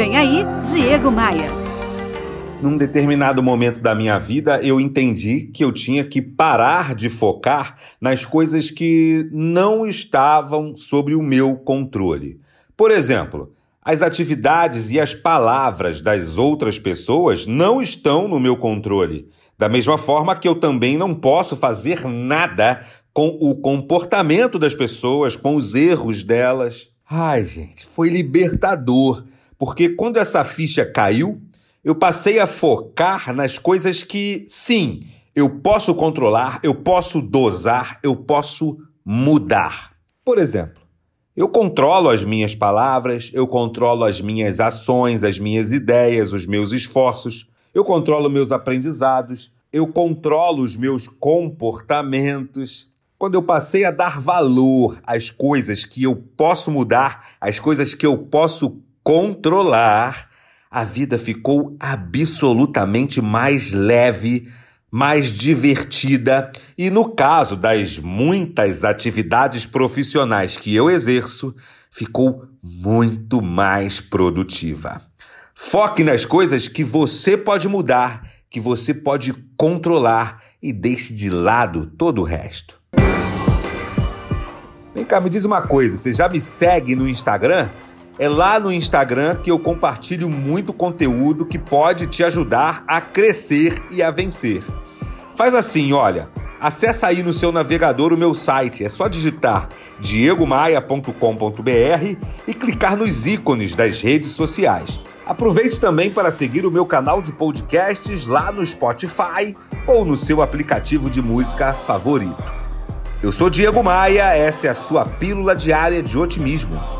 Vem aí, Diego Maia. Num determinado momento da minha vida, eu entendi que eu tinha que parar de focar nas coisas que não estavam sob o meu controle. Por exemplo, as atividades e as palavras das outras pessoas não estão no meu controle. Da mesma forma que eu também não posso fazer nada com o comportamento das pessoas, com os erros delas. Ai, gente, foi libertador, porque quando essa ficha caiu, eu passei a focar nas coisas que, sim, eu posso controlar, eu posso dosar, eu posso mudar. Por exemplo, eu controlo as minhas palavras, eu controlo as minhas ações, as minhas ideias, os meus esforços, eu controlo meus aprendizados, eu controlo os meus comportamentos. Quando eu passei a dar valor às coisas que eu posso mudar, às coisas que eu posso controlar, a vida ficou absolutamente mais leve, mais divertida e, no caso das muitas atividades profissionais que eu exerço, ficou muito mais produtiva. Foque nas coisas que você pode mudar, que você pode controlar e deixe de lado todo o resto. Vem cá, me diz uma coisa: você já me segue no Instagram? É lá no Instagram que eu compartilho muito conteúdo que pode te ajudar a crescer e a vencer. Faz assim, olha, acessa aí no seu navegador o meu site, é só digitar diegomaia.com.br e clicar nos ícones das redes sociais. Aproveite também para seguir o meu canal de podcasts lá no Spotify ou no seu aplicativo de música favorito. Eu sou Diego Maia, essa é a sua pílula diária de otimismo.